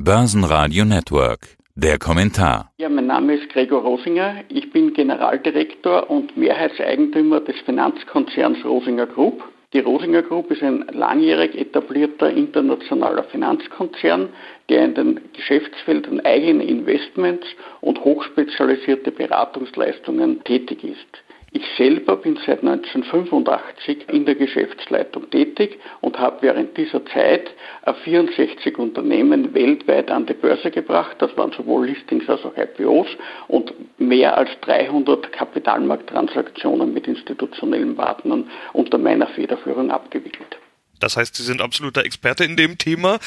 Börsenradio Network. Der Kommentar. Ja, mein Name ist Gregor Rosinger. Ich bin Generaldirektor und Mehrheitseigentümer des Finanzkonzerns Rosinger Group. Die Rosinger Group ist ein langjährig etablierter internationaler Finanzkonzern, der in den Geschäftsfeldern eigene Investments und hochspezialisierte Beratungsleistungen tätig ist. Ich selber bin seit 1985 in der Geschäftsleitung tätig und habe während dieser Zeit 64 Unternehmen weltweit an die Börse gebracht. Das waren sowohl Listings als auch IPOs und mehr als 300 Kapitalmarkttransaktionen mit institutionellen Partnern unter meiner Federführung abgewickelt. Das heißt, Sie sind absoluter Experte in dem Thema.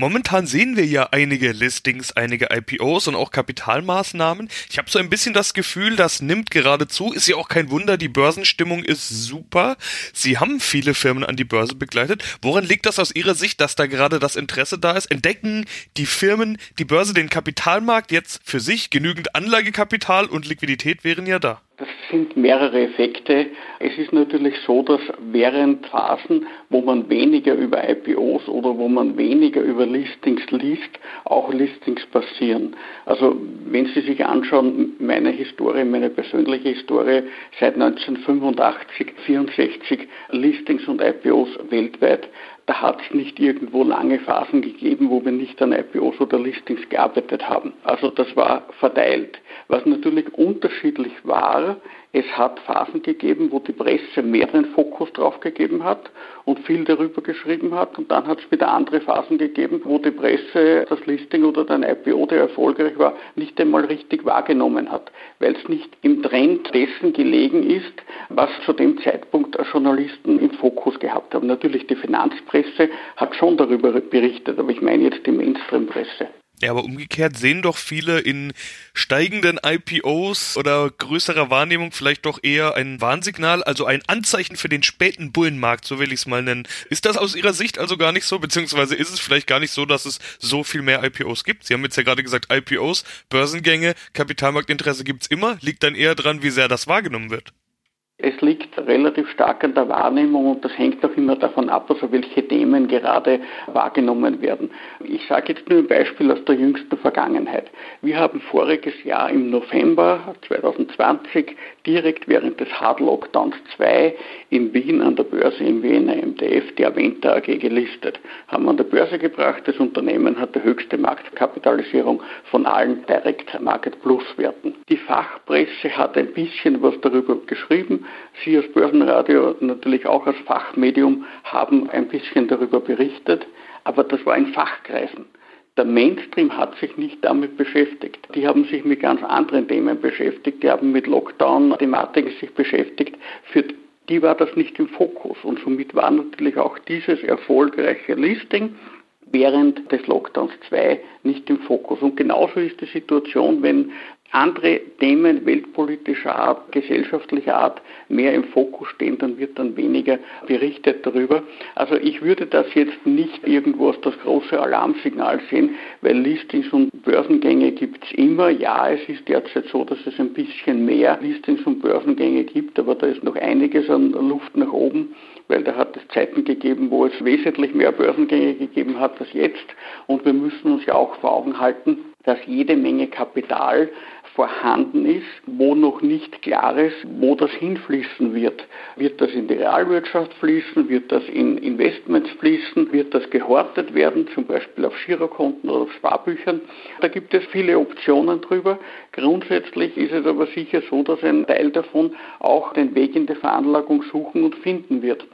Momentan sehen wir ja einige Listings, einige IPOs und auch Kapitalmaßnahmen. Ich habe so ein bisschen das Gefühl, das nimmt gerade zu. Ist ja auch kein Wunder, die Börsenstimmung ist super. Sie haben viele Firmen an die Börse begleitet. Woran liegt das aus Ihrer Sicht, dass da gerade das Interesse da ist? Entdecken die Firmen, die Börse, den Kapitalmarkt jetzt für sich? Genügend Anlagekapital und Liquidität wären ja da. Das sind mehrere Effekte. Es ist natürlich so, dass während Phasen, wo man weniger über IPOs oder wo man weniger über Listings liest, auch Listings passieren. Also wenn Sie sich anschauen, meine Historie, meine persönliche Historie, seit 1985, 64 Listings und IPOs weltweit, da hat es nicht irgendwo lange Phasen gegeben, wo wir nicht an IPOs oder Listings gearbeitet haben. Also das war verteilt. Was natürlich unterschiedlich war, es hat Phasen gegeben, wo die Presse mehr den Fokus drauf gegeben hat und viel darüber geschrieben hat. Und dann hat es wieder andere Phasen gegeben, wo die Presse das Listing oder den IPO, der erfolgreich war, nicht einmal richtig wahrgenommen hat, weil es nicht im Trend dessen gelegen ist, was zu dem Zeitpunkt Journalisten im Fokus gehabt haben. Natürlich die Finanzpresse hat schon darüber berichtet, aber ich meine jetzt die Mainstream-Presse. Ja, aber umgekehrt sehen doch viele in steigenden IPOs oder größerer Wahrnehmung vielleicht doch eher ein Warnsignal, also ein Anzeichen für den späten Bullenmarkt, so will ich es mal nennen. Ist das aus Ihrer Sicht also gar nicht so, beziehungsweise ist es vielleicht gar nicht so, dass es so viel mehr IPOs gibt? Sie haben jetzt ja gerade gesagt, IPOs, Börsengänge, Kapitalmarktinteresse gibt's immer, liegt dann eher dran, wie sehr das wahrgenommen wird. Es liegt relativ stark an der Wahrnehmung und das hängt auch immer davon ab, also welche Themen gerade wahrgenommen werden. Ich sage jetzt nur ein Beispiel aus der jüngsten Vergangenheit. Wir haben voriges Jahr im November 2020 direkt während des Hard Lockdowns 2 in Wien an der Börse im Wiener MDF die Aventa AG gelistet. Haben an der Börse gebracht, das Unternehmen hat die höchste Marktkapitalisierung von allen Direct Market Plus Werten. Die Fachpresse hat ein bisschen was darüber geschrieben, Sie als Börsenradio natürlich auch als Fachmedium haben ein bisschen darüber berichtet, aber das war in Fachkreisen. Der Mainstream hat sich nicht damit beschäftigt. Die haben sich mit ganz anderen Themen beschäftigt. Die haben mit Lockdown-Thematiken sich beschäftigt. Für die war das nicht im Fokus. Und somit war natürlich auch dieses erfolgreiche Listing während des Lockdowns 2 nicht im Fokus. Und genauso ist die Situation, wenn andere Themen weltpolitischer Art, gesellschaftlicher Art mehr im Fokus stehen, dann wird dann weniger berichtet darüber. Also ich würde das jetzt nicht irgendwo als das große Alarmsignal sehen, weil Listings und Börsengänge gibt es immer. Ja, es ist derzeit so, dass es ein bisschen mehr Listings und Börsengänge gibt, aber da ist noch einiges an Luft nach oben, weil da hat es Zeiten gegeben, wo es wesentlich mehr Börsengänge gegeben hat als jetzt. Und wir müssen uns ja auch vor Augen halten, dass jede Menge Kapital vorhanden ist, wo noch nicht klar ist, wo das hinfließen wird. Wird das in die Realwirtschaft fließen? Wird das in Investments fließen? Wird das gehortet werden, zum Beispiel auf Girokonten oder auf Sparbüchern? Da gibt es viele Optionen drüber. Grundsätzlich ist es aber sicher so, dass ein Teil davon auch den Weg in die Veranlagung suchen und finden wird.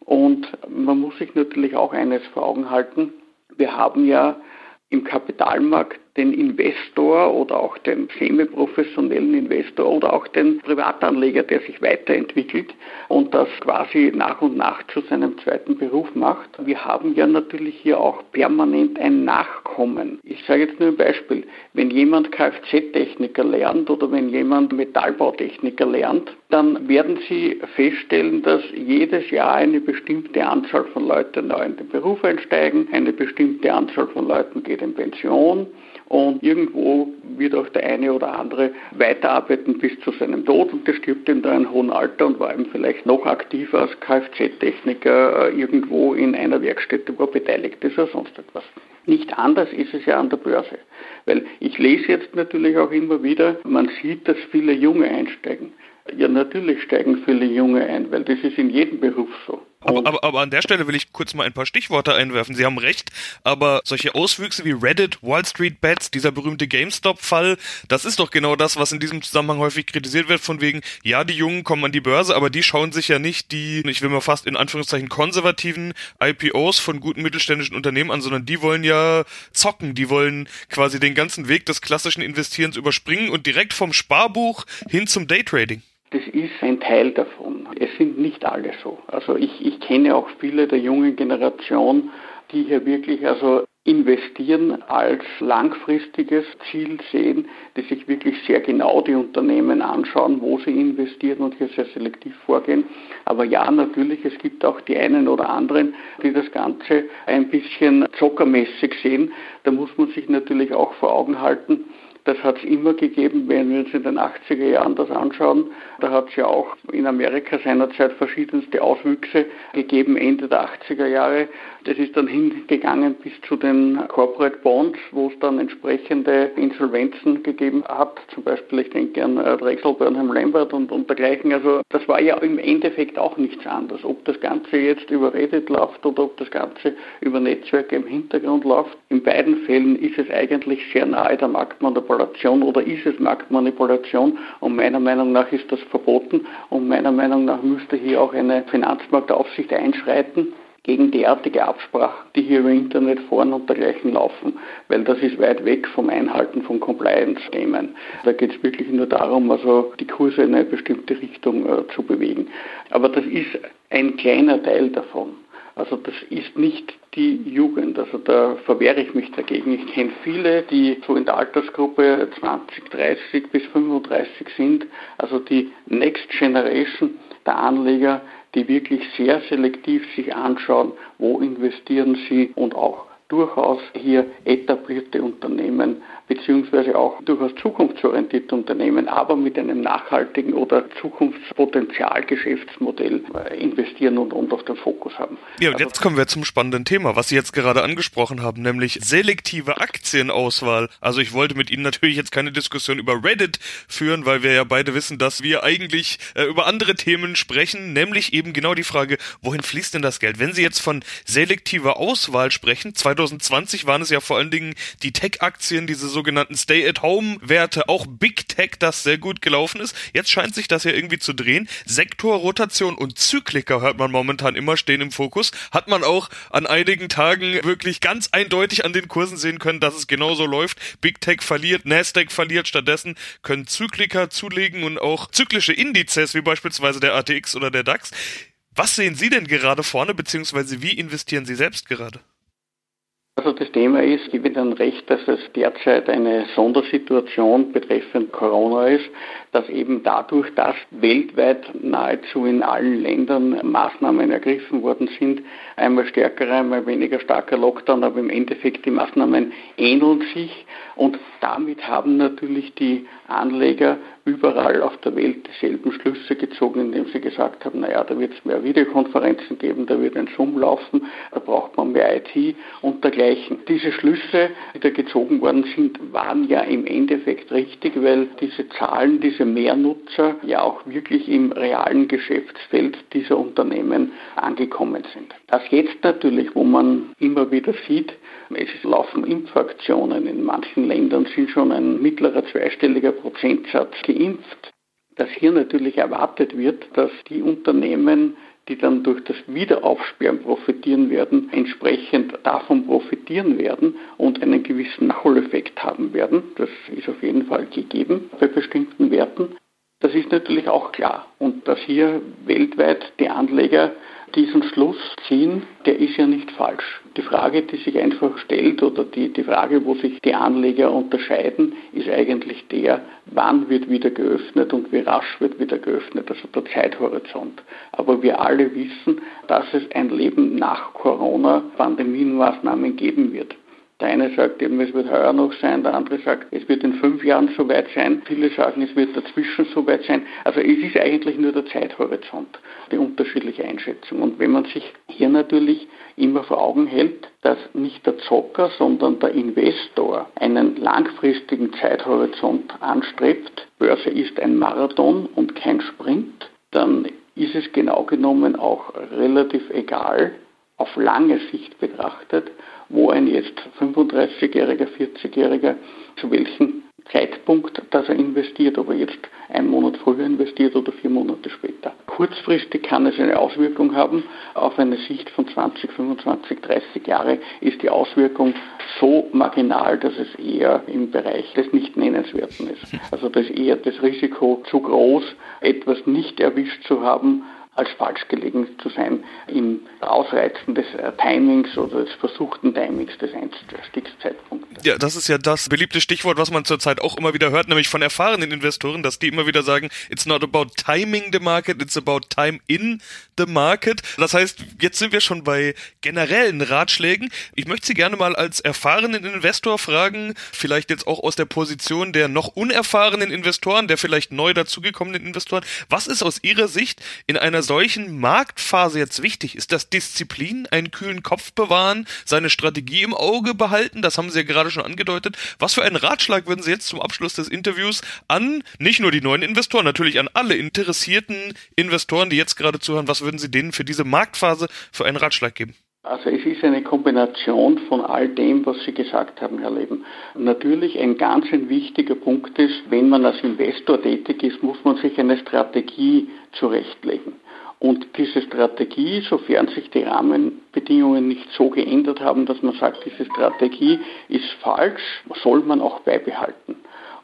Und man muss sich natürlich auch eines vor Augen halten. Wir haben ja im Kapitalmarkt den Investor oder auch den semi-professionellen Investor oder auch den Privatanleger, der sich weiterentwickelt und das quasi nach und nach zu seinem zweiten Beruf macht. Wir haben ja natürlich hier auch permanent ein Nachkommen. Ich sage jetzt nur ein Beispiel. Wenn jemand Kfz-Techniker lernt oder wenn jemand Metallbautechniker lernt, dann werden Sie feststellen, dass jedes Jahr eine bestimmte Anzahl von Leuten neu in den Beruf einsteigen, eine bestimmte Anzahl von Leuten geht in Pension und irgendwo wird auch der eine oder andere weiterarbeiten bis zu seinem Tod und der stirbt in einem hohen Alter und war eben vielleicht noch aktiver als Kfz-Techniker äh, irgendwo in einer Werkstätte, wo er beteiligt ist oder sonst etwas. Nicht anders ist es ja an der Börse. Weil ich lese jetzt natürlich auch immer wieder, man sieht, dass viele Junge einsteigen. Ja, natürlich steigen viele Junge ein, weil das ist in jedem Beruf so. Aber, aber, aber an der Stelle will ich kurz mal ein paar Stichworte einwerfen. Sie haben recht, aber solche Auswüchse wie Reddit, Wall Street Bets, dieser berühmte GameStop-Fall, das ist doch genau das, was in diesem Zusammenhang häufig kritisiert wird, von wegen, ja, die Jungen kommen an die Börse, aber die schauen sich ja nicht die, ich will mal fast in Anführungszeichen konservativen IPOs von guten mittelständischen Unternehmen an, sondern die wollen ja zocken, die wollen quasi den ganzen Weg des klassischen Investierens überspringen und direkt vom Sparbuch hin zum Daytrading. Das ist ein Teil davon. Es sind nicht alle so. Also ich, ich kenne auch viele der jungen Generation, die hier wirklich also investieren als langfristiges Ziel sehen, die sich wirklich sehr genau die Unternehmen anschauen, wo sie investieren und hier sehr selektiv vorgehen. Aber ja, natürlich, es gibt auch die einen oder anderen, die das Ganze ein bisschen zockermäßig sehen. Da muss man sich natürlich auch vor Augen halten, das hat es immer gegeben, wenn wir uns in den 80er Jahren das anschauen. Da hat es ja auch in Amerika seinerzeit verschiedenste Auswüchse gegeben, Ende der 80er Jahre. Das ist dann hingegangen bis zu den Corporate Bonds, wo es dann entsprechende Insolvenzen gegeben hat. Zum Beispiel, ich denke an äh, Drexel, Burnham Lambert und, und dergleichen. Also das war ja im Endeffekt auch nichts anderes. Ob das Ganze jetzt über Reddit läuft oder ob das Ganze über Netzwerke im Hintergrund läuft. In beiden Fällen ist es eigentlich sehr nahe der Marktmanipulation oder ist es Marktmanipulation und meiner Meinung nach ist das verboten und meiner Meinung nach müsste hier auch eine Finanzmarktaufsicht einschreiten gegen derartige Absprachen, die hier über Internetforen und dergleichen laufen, weil das ist weit weg vom Einhalten von Compliance-Themen. Da geht es wirklich nur darum, also die Kurse in eine bestimmte Richtung äh, zu bewegen. Aber das ist ein kleiner Teil davon. Also das ist nicht die Jugend. Also da verwehre ich mich dagegen. Ich kenne viele, die so in der Altersgruppe 20, 30 bis 35 sind. Also die Next Generation der Anleger, die wirklich sehr selektiv sich anschauen, wo investieren sie und auch durchaus hier etablierte Unternehmen beziehungsweise auch durchaus zukunftsorientierte Unternehmen, aber mit einem nachhaltigen oder Zukunftspotenzial-Geschäftsmodell äh, investieren und, und auf den Fokus haben. Ja, und also, jetzt kommen wir zum spannenden Thema, was Sie jetzt gerade angesprochen haben, nämlich selektive Aktienauswahl. Also ich wollte mit Ihnen natürlich jetzt keine Diskussion über Reddit führen, weil wir ja beide wissen, dass wir eigentlich äh, über andere Themen sprechen, nämlich eben genau die Frage, wohin fließt denn das Geld? Wenn Sie jetzt von selektiver Auswahl sprechen, 2020 waren es ja vor allen Dingen die Tech-Aktien, diese sogenannten Stay-at-Home-Werte, auch Big Tech, das sehr gut gelaufen ist. Jetzt scheint sich das ja irgendwie zu drehen. Sektorrotation und Zykliker hört man momentan immer stehen im Fokus. Hat man auch an einigen Tagen wirklich ganz eindeutig an den Kursen sehen können, dass es genauso läuft. Big Tech verliert, Nasdaq verliert. Stattdessen können Zykliker zulegen und auch zyklische Indizes, wie beispielsweise der ATX oder der DAX. Was sehen Sie denn gerade vorne, beziehungsweise wie investieren Sie selbst gerade? Also das Thema ist, ich gebe Ihnen recht, dass es derzeit eine Sondersituation betreffend Corona ist, dass eben dadurch, dass weltweit nahezu in allen Ländern Maßnahmen ergriffen worden sind, einmal stärkerer, einmal weniger starker Lockdown, aber im Endeffekt die Maßnahmen ähneln sich und damit haben natürlich die Anleger überall auf der Welt dieselben Schlüsse gezogen, indem sie gesagt haben, naja, da wird es mehr Videokonferenzen geben, da wird ein Zoom laufen, da braucht man mehr IT und dergleichen. Diese Schlüsse, die da gezogen worden sind, waren ja im Endeffekt richtig, weil diese Zahlen, diese Mehrnutzer ja auch wirklich im realen Geschäftsfeld dieser Unternehmen angekommen sind. Das jetzt natürlich, wo man immer wieder sieht, es laufen Impfaktionen. In manchen Ländern sind schon ein mittlerer zweistelliger Prozentsatz geimpft. Dass hier natürlich erwartet wird, dass die Unternehmen die dann durch das Wiederaufsperren profitieren werden, entsprechend davon profitieren werden und einen gewissen Nachholeffekt haben werden. Das ist auf jeden Fall gegeben bei bestimmten Werten. Das ist natürlich auch klar. Und dass hier weltweit die Anleger diesen Schluss ziehen, der ist ja nicht falsch. Die Frage, die sich einfach stellt oder die, die Frage, wo sich die Anleger unterscheiden, ist eigentlich der, wann wird wieder geöffnet und wie rasch wird wieder geöffnet, also der Zeithorizont. Aber wir alle wissen, dass es ein Leben nach Corona-Pandemienmaßnahmen geben wird. Der eine sagt eben, es wird heuer noch sein, der andere sagt, es wird in fünf Jahren soweit sein. Viele sagen, es wird dazwischen soweit sein. Also es ist eigentlich nur der Zeithorizont, die unterschiedliche Einschätzung. Und wenn man sich hier natürlich immer vor Augen hält, dass nicht der Zocker, sondern der Investor einen langfristigen Zeithorizont anstrebt, Börse ist ein Marathon und kein Sprint, dann ist es genau genommen auch relativ egal, auf lange Sicht betrachtet, wo ein jetzt 35-Jähriger, 40-Jähriger zu welchem Zeitpunkt, dass er investiert, ob er jetzt einen Monat früher investiert oder vier Monate später. Kurzfristig kann es eine Auswirkung haben. Auf eine Sicht von 20, 25, 30 Jahre ist die Auswirkung so marginal, dass es eher im Bereich des Nicht-Nennenswerten ist. Also das ist eher das Risiko zu groß, etwas nicht erwischt zu haben, als falsch gelegen zu sein im Ausreizen des äh, Timings oder des versuchten Timings des Einstiegszeitpunktes. Ja, das ist ja das beliebte Stichwort, was man zurzeit auch immer wieder hört, nämlich von erfahrenen Investoren, dass die immer wieder sagen, it's not about timing the market, it's about time in the market. Das heißt, jetzt sind wir schon bei generellen Ratschlägen. Ich möchte Sie gerne mal als erfahrenen Investor fragen, vielleicht jetzt auch aus der Position der noch unerfahrenen Investoren, der vielleicht neu dazugekommenen Investoren, was ist aus Ihrer Sicht in einer solchen Marktphase jetzt wichtig? Ist das Disziplin, einen kühlen Kopf bewahren, seine Strategie im Auge behalten? Das haben Sie ja gerade schon angedeutet. Was für einen Ratschlag würden Sie jetzt zum Abschluss des Interviews an nicht nur die neuen Investoren, natürlich an alle interessierten Investoren, die jetzt gerade zuhören, was würden Sie denen für diese Marktphase für einen Ratschlag geben? Also es ist eine Kombination von all dem, was Sie gesagt haben, Herr Leben. Natürlich ein ganz ein wichtiger Punkt ist, wenn man als Investor tätig ist, muss man sich eine Strategie zurechtlegen. Und diese Strategie, sofern sich die Rahmenbedingungen nicht so geändert haben, dass man sagt, diese Strategie ist falsch, soll man auch beibehalten.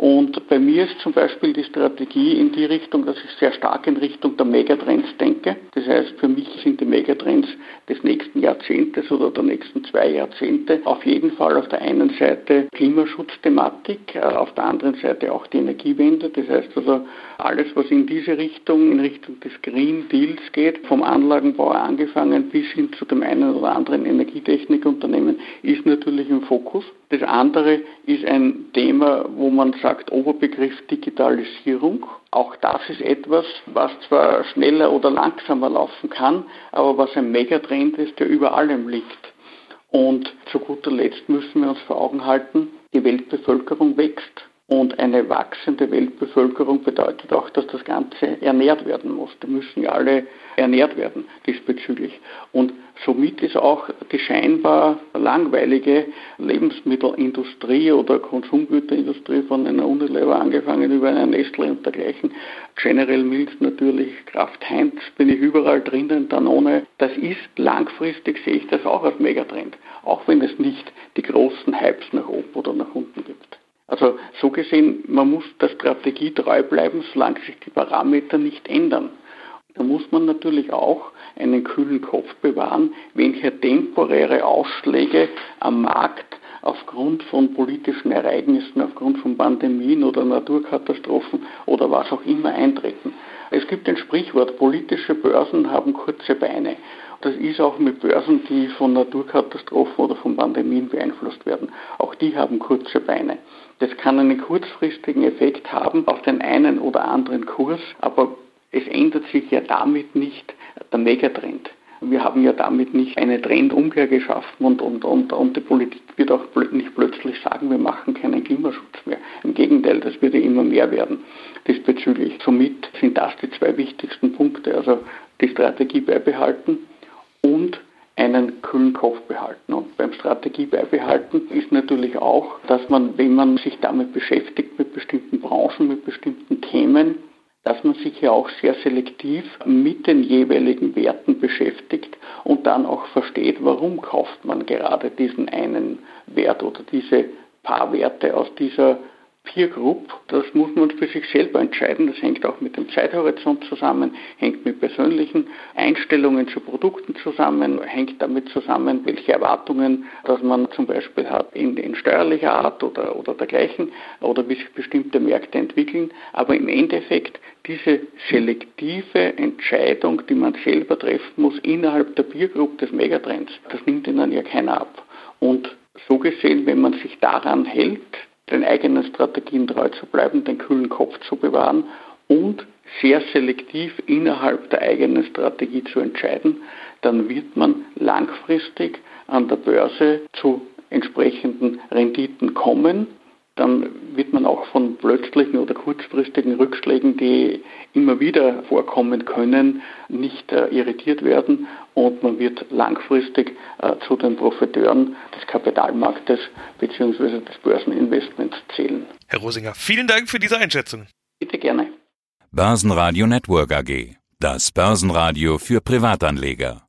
Und bei mir ist zum Beispiel die Strategie in die Richtung, dass ich sehr stark in Richtung der Megatrends denke. Das heißt, für mich sind die Megatrends des nächsten Jahrzehntes oder der nächsten zwei Jahrzehnte auf jeden Fall auf der einen Seite Klimaschutzthematik, äh, auf der anderen Seite auch die Energiewende. Das heißt also alles, was in diese Richtung, in Richtung des Green Deals geht, vom Anlagenbau angefangen bis hin zu dem einen oder anderen Energietechnikunternehmen, ist natürlich im Fokus. Das andere ist ein Thema, wo man sagt, Oberbegriff Digitalisierung. Auch das ist etwas, was zwar schneller oder langsamer laufen kann, aber was ein Megatrend ist, der über allem liegt. Und zu guter Letzt müssen wir uns vor Augen halten, die Weltbevölkerung wächst. Und eine wachsende Weltbevölkerung bedeutet auch, dass das Ganze ernährt werden muss. Die müssen ja alle ernährt werden diesbezüglich. Und somit ist auch die scheinbar langweilige Lebensmittelindustrie oder Konsumgüterindustrie von einer Unilever angefangen über eine Nestle und dergleichen, General Mills natürlich, Kraft Heinz, bin ich überall drinnen, Danone. Das ist langfristig, sehe ich das auch als Megatrend, auch wenn es nicht die großen Hypes nach oben oder nach unten. Also so gesehen, man muss der Strategie treu bleiben, solange sich die Parameter nicht ändern. Da muss man natürlich auch einen kühlen Kopf bewahren, wenn hier temporäre Ausschläge am Markt aufgrund von politischen Ereignissen, aufgrund von Pandemien oder Naturkatastrophen oder was auch immer eintreten. Es gibt ein Sprichwort, politische Börsen haben kurze Beine. Das ist auch mit Börsen, die von Naturkatastrophen oder von Pandemien beeinflusst werden. Auch die haben kurze Beine. Das kann einen kurzfristigen Effekt haben auf den einen oder anderen Kurs, aber es ändert sich ja damit nicht der Megatrend. Wir haben ja damit nicht eine Trendumkehr geschaffen und, und, und, und die Politik wird auch nicht plötzlich sagen, wir machen keinen Klimaschutz mehr. Im Gegenteil, das wird ja immer mehr werden diesbezüglich. Somit sind das die zwei wichtigsten Punkte. Also die Strategie beibehalten und einen kühlen Kopf behalten. Und beim Strategie beibehalten ist natürlich auch, dass man, wenn man sich damit beschäftigt, mit bestimmten Branchen, mit bestimmten Themen, dass man sich ja auch sehr selektiv mit den jeweiligen Werten beschäftigt und dann auch versteht, warum kauft man gerade diesen einen Wert oder diese paar Werte aus dieser Peer Group, das muss man für sich selber entscheiden. Das hängt auch mit dem Zeithorizont zusammen, hängt mit persönlichen Einstellungen zu Produkten zusammen, hängt damit zusammen, welche Erwartungen, dass man zum Beispiel hat in, in steuerlicher Art oder, oder dergleichen oder wie sich bestimmte Märkte entwickeln. Aber im Endeffekt diese selektive Entscheidung, die man selber treffen muss innerhalb der Peer Group des Megatrends, das nimmt ihnen ja keiner ab. Und so gesehen, wenn man sich daran hält, den eigenen Strategien treu zu bleiben, den kühlen Kopf zu bewahren und sehr selektiv innerhalb der eigenen Strategie zu entscheiden, dann wird man langfristig an der Börse zu entsprechenden Renditen kommen. Dann wird man auch von plötzlichen oder kurzfristigen Rückschlägen, die immer wieder vorkommen können, nicht äh, irritiert werden und man wird langfristig äh, zu den Profiteuren des Kapitalmarktes bzw. des Börseninvestments zählen. Herr Rosinger, vielen Dank für diese Einschätzung. Bitte gerne. Börsenradio Network AG. Das Börsenradio für Privatanleger.